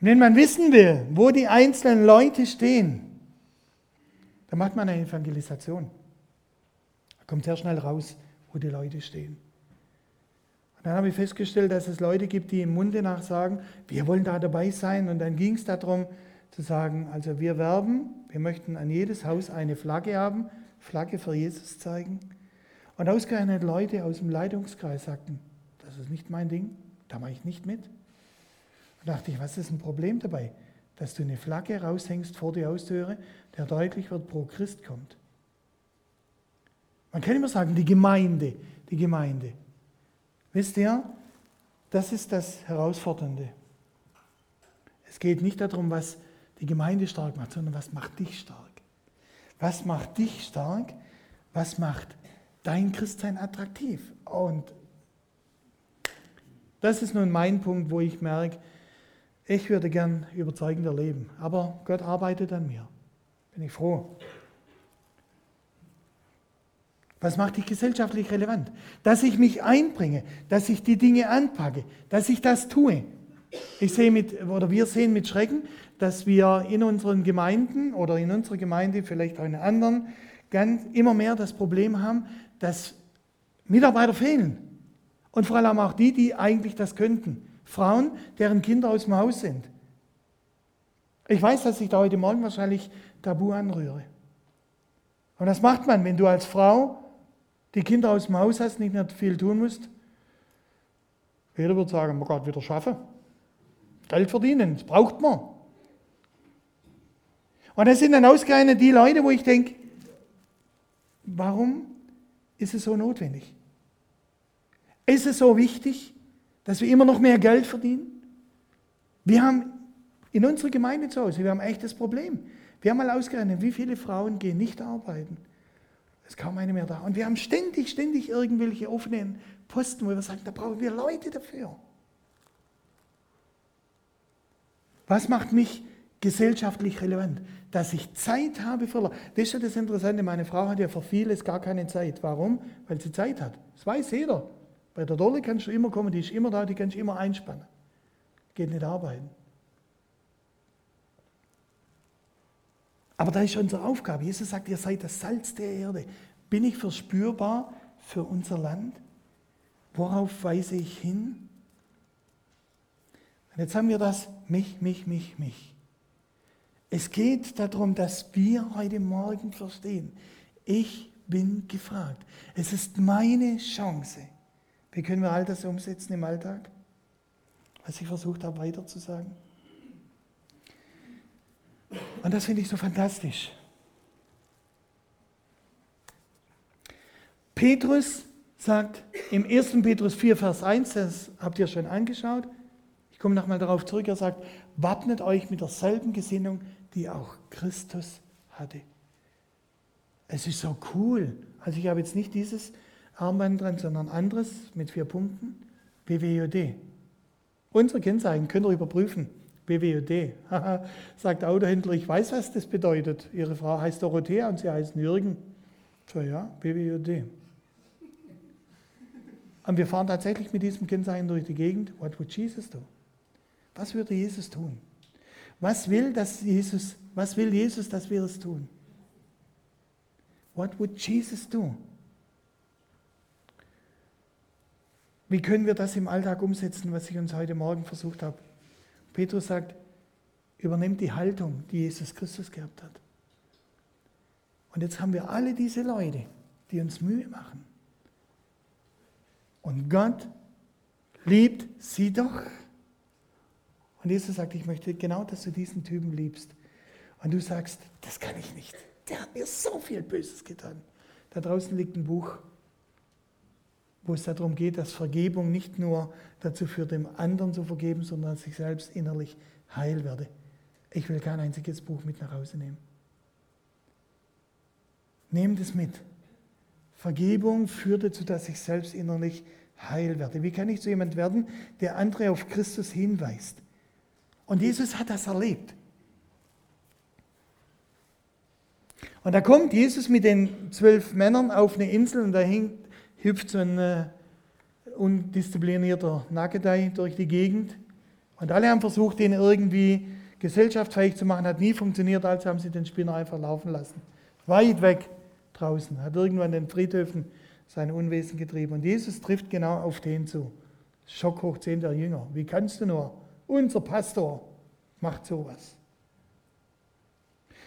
Speaker 2: Und wenn man wissen will, wo die einzelnen Leute stehen, dann macht man eine Evangelisation. Da kommt sehr schnell raus, wo die Leute stehen. Und dann habe ich festgestellt, dass es Leute gibt, die im Munde nach sagen, wir wollen da dabei sein. Und dann ging es darum zu sagen, also wir werben, wir möchten an jedes Haus eine Flagge haben, Flagge für Jesus zeigen. Und ausgerechnet Leute aus dem Leitungskreis sagten, das ist nicht mein Ding, da mache ich nicht mit. Da dachte ich, was ist ein Problem dabei? Dass du eine Flagge raushängst vor die Haustüre, der deutlich wird, pro Christ kommt. Man kann immer sagen, die Gemeinde, die Gemeinde. Wisst ihr, das ist das Herausfordernde. Es geht nicht darum, was die Gemeinde stark macht, sondern was macht dich stark. Was macht dich stark? Was macht dein Christsein attraktiv? Und das ist nun mein Punkt, wo ich merke, ich würde gern überzeugender leben, aber Gott arbeitet an mir. Bin ich froh. Was macht dich gesellschaftlich relevant? Dass ich mich einbringe, dass ich die Dinge anpacke, dass ich das tue. Ich sehe mit, oder wir sehen mit Schrecken, dass wir in unseren Gemeinden oder in unserer Gemeinde, vielleicht auch in anderen, ganz immer mehr das Problem haben, dass Mitarbeiter fehlen. Und vor allem auch die, die eigentlich das könnten. Frauen, deren Kinder aus dem Haus sind. Ich weiß, dass ich da heute Morgen wahrscheinlich Tabu anrühre. Und das macht man, wenn du als Frau die Kinder aus dem Haus hast, nicht mehr viel tun musst. Jeder wird sagen, man kann wieder schaffen. Geld verdienen, das braucht man. Und das sind dann ausgerechnet die Leute, wo ich denke, warum ist es so notwendig? Ist es so wichtig? dass wir immer noch mehr Geld verdienen? Wir haben in unserer Gemeinde zu Hause, wir haben ein echtes Problem. Wir haben mal ausgerechnet, wie viele Frauen gehen nicht arbeiten. Es ist kaum eine mehr da. Und wir haben ständig, ständig irgendwelche offenen Posten, wo wir sagen, da brauchen wir Leute dafür. Was macht mich gesellschaftlich relevant? Dass ich Zeit habe für. Das ist ja das Interessante. Meine Frau hat ja für vieles gar keine Zeit. Warum? Weil sie Zeit hat. Das weiß jeder. Bei der Dolle kannst du immer kommen, die ist immer da, die kannst du immer einspannen. Geht nicht arbeiten. Aber da ist unsere Aufgabe. Jesus sagt, ihr seid das Salz der Erde. Bin ich verspürbar für unser Land? Worauf weise ich hin? Und jetzt haben wir das mich, mich, mich, mich. Es geht darum, dass wir heute Morgen verstehen, ich bin gefragt. Es ist meine Chance. Wie können wir all das umsetzen im Alltag? Was ich versucht habe weiter zu sagen. Und das finde ich so fantastisch. Petrus sagt im 1. Petrus 4, Vers 1, das habt ihr schon angeschaut. Ich komme nochmal darauf zurück. Er sagt, wappnet euch mit derselben Gesinnung, die auch Christus hatte. Es ist so cool. Also ich habe jetzt nicht dieses Armband dran, sondern anderes mit vier Punkten. BWOD. Unsere Kennzeichen könnt ihr überprüfen. BWOD. Sagt Autohändler, ich weiß, was das bedeutet. Ihre Frau heißt Dorothea und Sie heißen Jürgen. So ja, BWOD. Und wir fahren tatsächlich mit diesem Kennzeichen durch die Gegend. What would Jesus do? Was würde Jesus tun? Was will, dass Jesus, was will Jesus, dass wir es tun? What would Jesus do? Wie können wir das im Alltag umsetzen, was ich uns heute Morgen versucht habe? Petrus sagt, übernimmt die Haltung, die Jesus Christus gehabt hat. Und jetzt haben wir alle diese Leute, die uns Mühe machen. Und Gott liebt sie doch. Und Jesus sagt, ich möchte genau, dass du diesen Typen liebst. Und du sagst, das kann ich nicht. Der hat mir so viel Böses getan. Da draußen liegt ein Buch, wo es darum geht, dass Vergebung nicht nur dazu führt, dem anderen zu vergeben, sondern dass ich selbst innerlich heil werde. Ich will kein einziges Buch mit nach Hause nehmen. Nehmt es mit. Vergebung führt dazu, dass ich selbst innerlich heil werde. Wie kann ich zu jemand werden, der andere auf Christus hinweist? Und Jesus hat das erlebt. Und da kommt Jesus mit den zwölf Männern auf eine Insel und da hüpft so ein äh, undisziplinierter Nackedei durch die Gegend. Und alle haben versucht, den irgendwie gesellschaftsfähig zu machen, hat nie funktioniert, also haben sie den Spinner einfach laufen lassen. Weit weg draußen, hat irgendwann den Friedhöfen sein Unwesen getrieben. Und Jesus trifft genau auf den zu. Schock hoch 10 der Jünger. Wie kannst du nur? Unser Pastor macht sowas.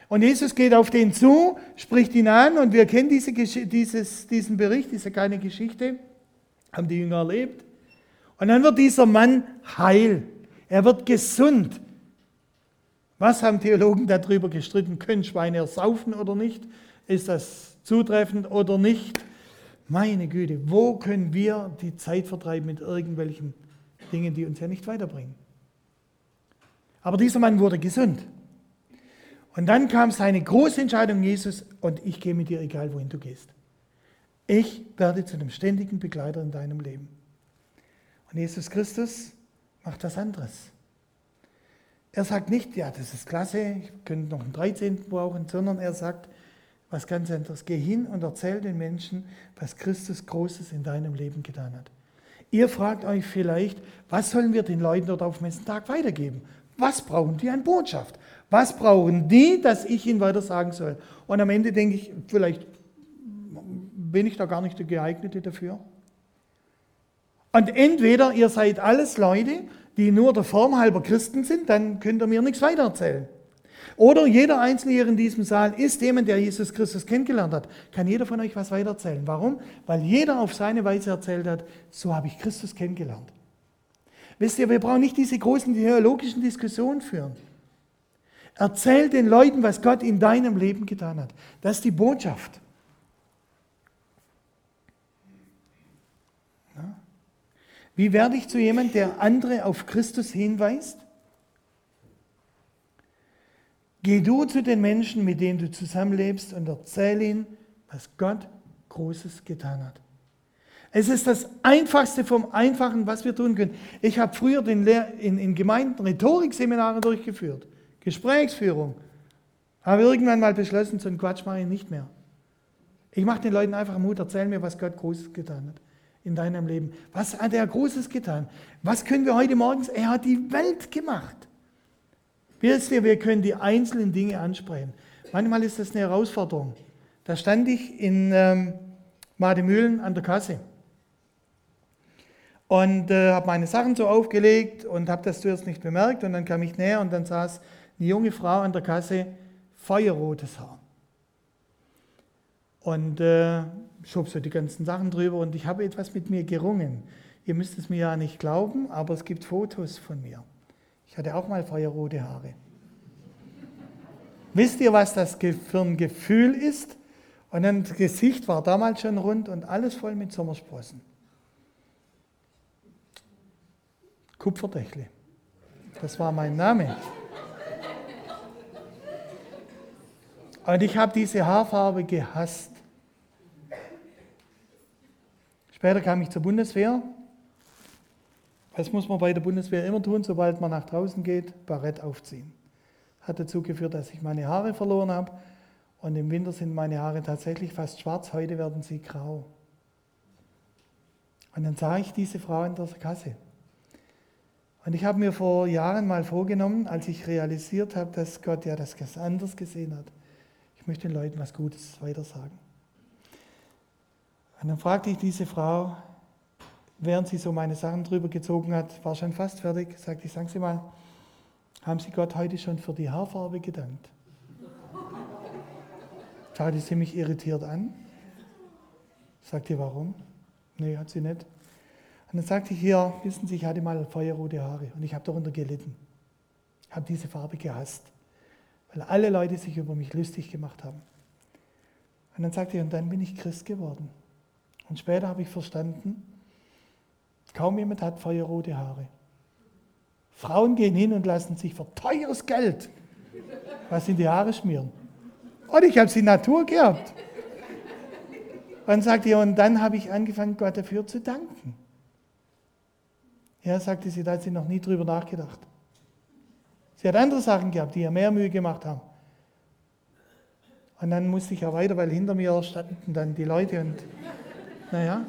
Speaker 2: Und Jesus geht auf den zu, spricht ihn an und wir kennen diese, dieses, diesen Bericht, diese kleine Geschichte, haben die Jünger erlebt. Und dann wird dieser Mann heil. Er wird gesund. Was haben Theologen darüber gestritten? Können Schweine ersaufen oder nicht? Ist das zutreffend oder nicht? Meine Güte, wo können wir die Zeit vertreiben mit irgendwelchen Dingen, die uns ja nicht weiterbringen? Aber dieser Mann wurde gesund. Und dann kam seine große Entscheidung, Jesus, und ich gehe mit dir, egal wohin du gehst. Ich werde zu einem ständigen Begleiter in deinem Leben. Und Jesus Christus macht das anderes. Er sagt nicht, ja, das ist klasse, ich könnte noch einen 13. brauchen, sondern er sagt was ganz anderes. Geh hin und erzähl den Menschen, was Christus Großes in deinem Leben getan hat. Ihr fragt euch vielleicht, was sollen wir den Leuten dort auf dem Tag weitergeben? Was brauchen die an Botschaft? Was brauchen die, dass ich ihnen weiter sagen soll? Und am Ende denke ich, vielleicht bin ich da gar nicht der Geeignete dafür. Und entweder ihr seid alles Leute, die nur der Form halber Christen sind, dann könnt ihr mir nichts weiter erzählen. Oder jeder Einzelne hier in diesem Saal ist jemand, der Jesus Christus kennengelernt hat. Kann jeder von euch was weiter erzählen? Warum? Weil jeder auf seine Weise erzählt hat, so habe ich Christus kennengelernt. Wisst ihr, wir brauchen nicht diese großen theologischen Diskussionen führen. Erzähl den Leuten, was Gott in deinem Leben getan hat. Das ist die Botschaft. Wie werde ich zu jemandem, der andere auf Christus hinweist? Geh du zu den Menschen, mit denen du zusammenlebst und erzähl ihnen, was Gott Großes getan hat. Es ist das Einfachste vom Einfachen, was wir tun können. Ich habe früher in, in, in Gemeinden Rhetorikseminare durchgeführt. Gesprächsführung. Habe irgendwann mal beschlossen, so einen Quatsch mache ich nicht mehr. Ich mache den Leuten einfach Mut, erzähl mir, was Gott Großes getan hat in deinem Leben. Was hat er Großes getan? Was können wir heute morgens? Er hat die Welt gemacht. Wisst ihr, wir können die einzelnen Dinge ansprechen. Manchmal ist das eine Herausforderung. Da stand ich in ähm, Mademühlen an der Kasse und äh, habe meine Sachen so aufgelegt und habe das zuerst nicht bemerkt und dann kam ich näher und dann saß eine junge Frau an der Kasse, feuerrotes Haar. Und äh, schob so die ganzen Sachen drüber und ich habe etwas mit mir gerungen. Ihr müsst es mir ja nicht glauben, aber es gibt Fotos von mir. Ich hatte auch mal feuerrote Haare. Wisst ihr, was das für ein Gefühl ist? Und ein Gesicht war damals schon rund und alles voll mit Sommersprossen. Kupferdächle. Das war mein Name. Und ich habe diese Haarfarbe gehasst. Später kam ich zur Bundeswehr. Was muss man bei der Bundeswehr immer tun, sobald man nach draußen geht? Barett aufziehen. Hat dazu geführt, dass ich meine Haare verloren habe. Und im Winter sind meine Haare tatsächlich fast schwarz, heute werden sie grau. Und dann sah ich diese Frau in der Kasse. Und ich habe mir vor Jahren mal vorgenommen, als ich realisiert habe, dass Gott ja das anders gesehen hat, möchte den Leuten was Gutes weitersagen. Und dann fragte ich diese Frau, während sie so meine Sachen drüber gezogen hat, war schon fast fertig, sagte ich, sagen Sie mal, haben Sie Gott heute schon für die Haarfarbe gedankt? Schaute sie mich irritiert an. Sagte, warum? Nee, hat sie nicht. Und dann sagte ich hier, wissen Sie, ich hatte mal feuerrote Haare und ich habe darunter gelitten. Ich habe diese Farbe gehasst, weil alle Leute sich über mich lustig gemacht haben. Und dann sagte ich, und dann bin ich Christ geworden. Und später habe ich verstanden, kaum jemand hat feuerrote Haare. Frauen gehen hin und lassen sich für teures Geld was in die Haare schmieren. Und ich habe sie Natur gehabt. Und sagte ihr, und dann habe ich angefangen, Gott dafür zu danken. Ja, sagte sie, da hat sie noch nie drüber nachgedacht. Sie hat andere Sachen gehabt, die ihr mehr Mühe gemacht haben. Und dann musste ich ja weiter, weil hinter mir standen dann die Leute und naja.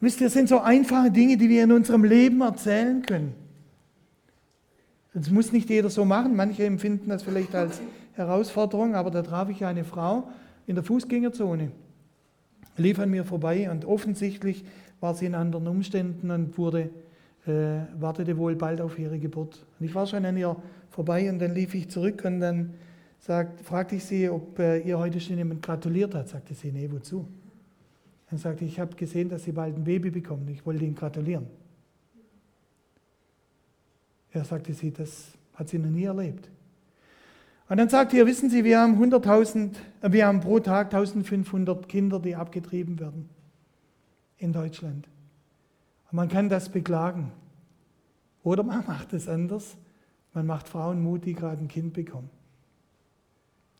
Speaker 2: Wisst ihr, sind so einfache Dinge, die wir in unserem Leben erzählen können. Das muss nicht jeder so machen. Manche empfinden das vielleicht als Herausforderung, aber da traf ich eine Frau in der Fußgängerzone, lief an mir vorbei und offensichtlich war sie in anderen Umständen und wurde, äh, wartete wohl bald auf ihre Geburt. Und ich war schon an ihr vorbei und dann lief ich zurück und dann sagt, fragte ich sie, ob äh, ihr heute schon jemand gratuliert hat. Sagte sie, nee, wozu? Dann sagte ich, ich habe gesehen, dass sie bald ein Baby bekommen. Ich wollte ihnen gratulieren. Er sagte sie, das hat sie noch nie erlebt. Und dann sagte er, wissen Sie, wir haben 100.000, äh, wir haben pro Tag 1500 Kinder, die abgetrieben werden in Deutschland. Und man kann das beklagen. Oder man macht es anders. Man macht Frauen Mut, die gerade ein Kind bekommen.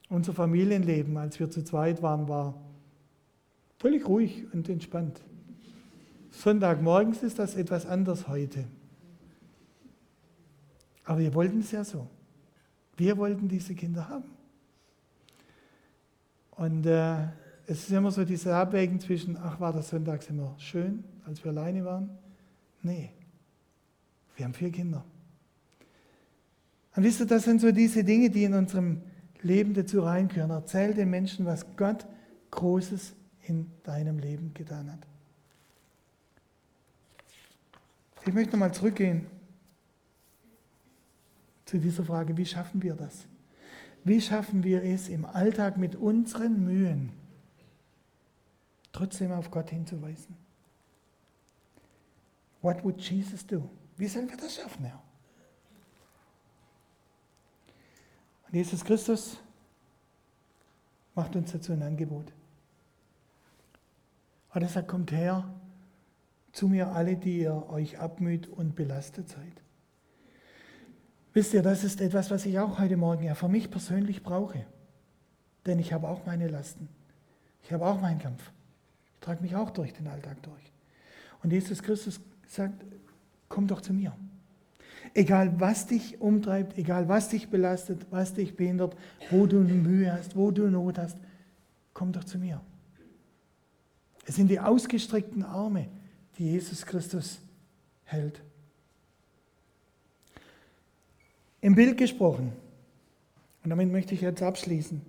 Speaker 2: Unser Familienleben, als wir zu zweit waren, war völlig ruhig und entspannt. Sonntagmorgens ist das etwas anders heute. Aber wir wollten es ja so. Wir wollten diese Kinder haben. Und äh, es ist immer so diese Abwägung zwischen, ach, war das sonntags immer schön, als wir alleine waren? Nee, wir haben vier Kinder. Und wisst ihr, das sind so diese Dinge, die in unserem Leben dazu reingehören. Erzähl den Menschen, was Gott Großes in deinem Leben getan hat. Ich möchte nochmal zurückgehen zu dieser Frage, wie schaffen wir das? Wie schaffen wir es im Alltag mit unseren Mühen trotzdem auf Gott hinzuweisen? What would Jesus do? Wie sollen wir das schaffen, Herr? Und Jesus Christus macht uns dazu ein Angebot. Und er sagt, kommt her zu mir alle, die ihr euch abmüht und belastet seid. Wisst ihr, das ist etwas, was ich auch heute Morgen ja für mich persönlich brauche. Denn ich habe auch meine Lasten. Ich habe auch meinen Kampf. Ich trage mich auch durch den Alltag durch. Und Jesus Christus sagt, komm doch zu mir. Egal was dich umtreibt, egal was dich belastet, was dich behindert, wo du Mühe hast, wo du Not hast, komm doch zu mir. Es sind die ausgestreckten Arme, die Jesus Christus hält. Im Bild gesprochen, und damit möchte ich jetzt abschließen.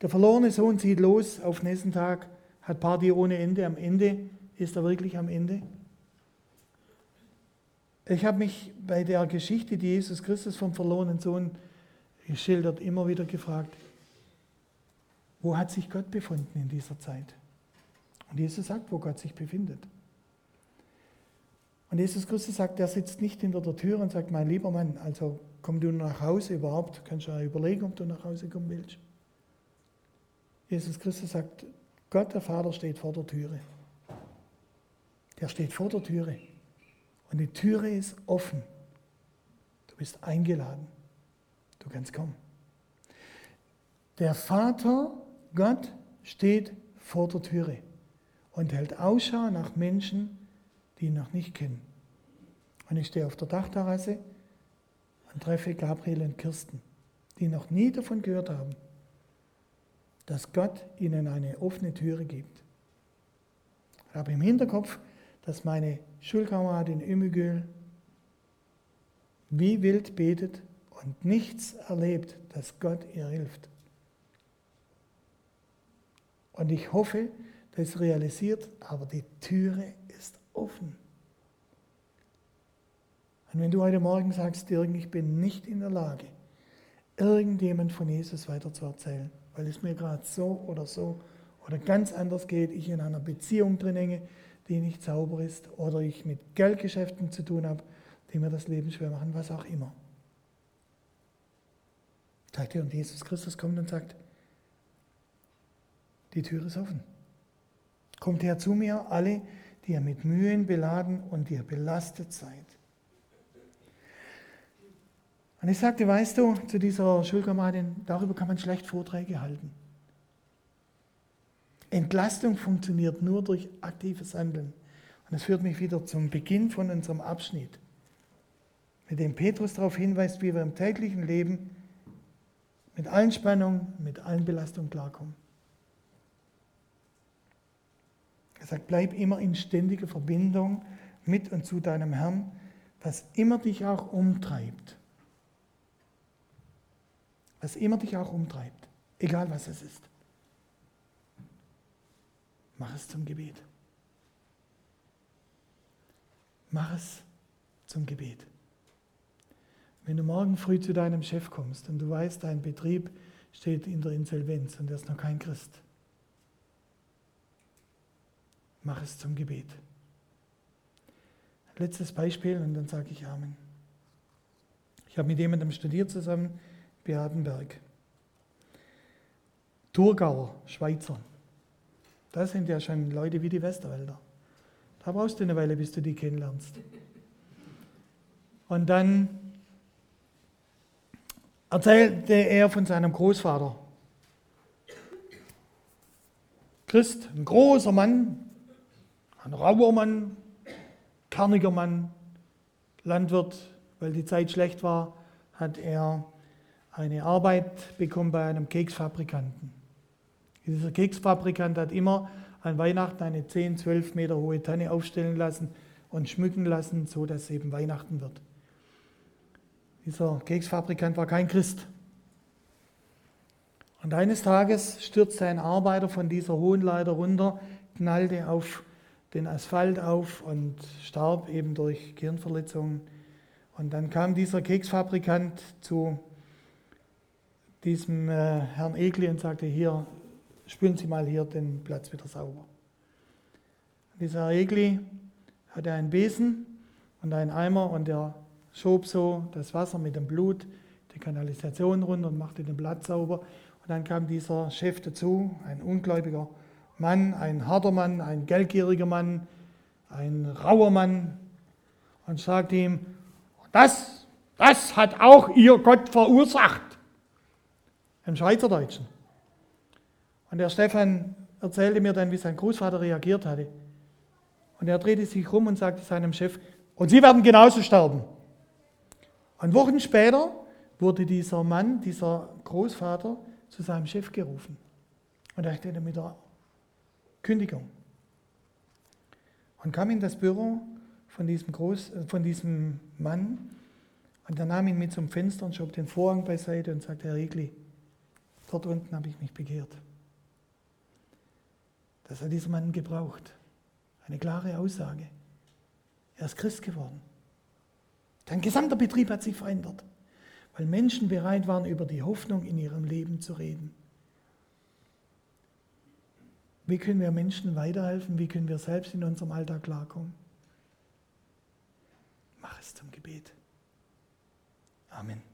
Speaker 2: Der verlorene Sohn zieht los auf nächsten Tag, hat Party ohne Ende. Am Ende ist er wirklich am Ende. Ich habe mich bei der Geschichte, die Jesus Christus vom verlorenen Sohn schildert, immer wieder gefragt, wo hat sich Gott befunden in dieser Zeit? Und Jesus sagt, wo Gott sich befindet. Und Jesus Christus sagt, er sitzt nicht hinter der Tür und sagt, mein lieber Mann, also komm du nach Hause überhaupt, kannst du ja überlegen, ob du nach Hause kommen willst. Jesus Christus sagt, Gott, der Vater, steht vor der Türe. Der steht vor der Türe. Und die Türe ist offen. Du bist eingeladen. Du kannst kommen. Der Vater, Gott, steht vor der Türe und hält Ausschau nach Menschen, die ihn noch nicht kennen. Und ich stehe auf der Dachterrasse und treffe Gabriel und Kirsten, die noch nie davon gehört haben, dass Gott ihnen eine offene Türe gibt. Ich habe im Hinterkopf, dass meine Schulkameradin Ümügül wie wild betet und nichts erlebt, dass Gott ihr hilft. Und ich hoffe, dass realisiert, aber die Türe ist offen. Und wenn du heute Morgen sagst, Dirk, ich bin nicht in der Lage, irgendjemand von Jesus weiter zu erzählen, weil es mir gerade so oder so oder ganz anders geht, ich in einer Beziehung drin hänge, die nicht sauber ist oder ich mit Geldgeschäften zu tun habe, die mir das Leben schwer machen, was auch immer. Und Jesus Christus kommt und sagt, die Tür ist offen. Kommt her zu mir, alle, die ihr mit Mühen beladen und die ihr belastet seid. Und ich sagte, weißt du, zu dieser Schulkameradin, darüber kann man schlecht Vorträge halten. Entlastung funktioniert nur durch aktives Handeln. Und das führt mich wieder zum Beginn von unserem Abschnitt, mit dem Petrus darauf hinweist, wie wir im täglichen Leben mit allen Spannungen, mit allen Belastungen klarkommen. Er sagt, bleib immer in ständiger Verbindung mit und zu deinem Herrn, was immer dich auch umtreibt. Was immer dich auch umtreibt, egal was es ist. Mach es zum Gebet. Mach es zum Gebet. Wenn du morgen früh zu deinem Chef kommst und du weißt, dein Betrieb steht in der Insolvenz und er ist noch kein Christ, mach es zum Gebet. Letztes Beispiel und dann sage ich Amen. Ich habe mit jemandem studiert zusammen, Beatenberg. Thurgauer, Schweizer. Das sind ja schon Leute wie die Westerwälder. Da brauchst du eine Weile, bis du die kennenlernst. Und dann erzählte er von seinem Großvater. Christ, ein großer Mann, ein rauer Mann, kerniger Mann, Landwirt, weil die Zeit schlecht war, hat er eine Arbeit bekommen bei einem Keksfabrikanten. Dieser Keksfabrikant hat immer an Weihnachten eine 10, 12 Meter hohe Tanne aufstellen lassen und schmücken lassen, so dass eben Weihnachten wird. Dieser Keksfabrikant war kein Christ. Und eines Tages stürzte ein Arbeiter von dieser hohen Leiter runter, knallte auf den Asphalt auf und starb eben durch Gehirnverletzungen. Und dann kam dieser Keksfabrikant zu diesem äh, Herrn Egli und sagte, hier, spülen Sie mal hier den Platz wieder sauber. Dieser Herr Egli hatte einen Besen und einen Eimer und er schob so das Wasser mit dem Blut die Kanalisation runter und machte den Platz sauber. Und dann kam dieser Chef dazu, ein ungläubiger Mann, ein harter Mann, ein geldgieriger Mann, ein rauer Mann und sagte ihm, das, das hat auch ihr Gott verursacht. Im Schweizerdeutschen. Und der Stefan erzählte mir dann, wie sein Großvater reagiert hatte. Und er drehte sich rum und sagte seinem Chef, und Sie werden genauso sterben. Und Wochen später wurde dieser Mann, dieser Großvater, zu seinem Chef gerufen. Und er stellte mit der Kündigung. Und kam in das Büro von diesem, Groß, äh, von diesem Mann und er nahm ihn mit zum Fenster und schob den Vorhang beiseite und sagte, Herr Riegli, dort unten habe ich mich bekehrt. Das hat dieser Mann gebraucht. Eine klare Aussage. Er ist Christ geworden. Sein gesamter Betrieb hat sich verändert, weil Menschen bereit waren, über die Hoffnung in ihrem Leben zu reden. Wie können wir Menschen weiterhelfen? Wie können wir selbst in unserem Alltag klarkommen? Mach es zum Gebet. Amen.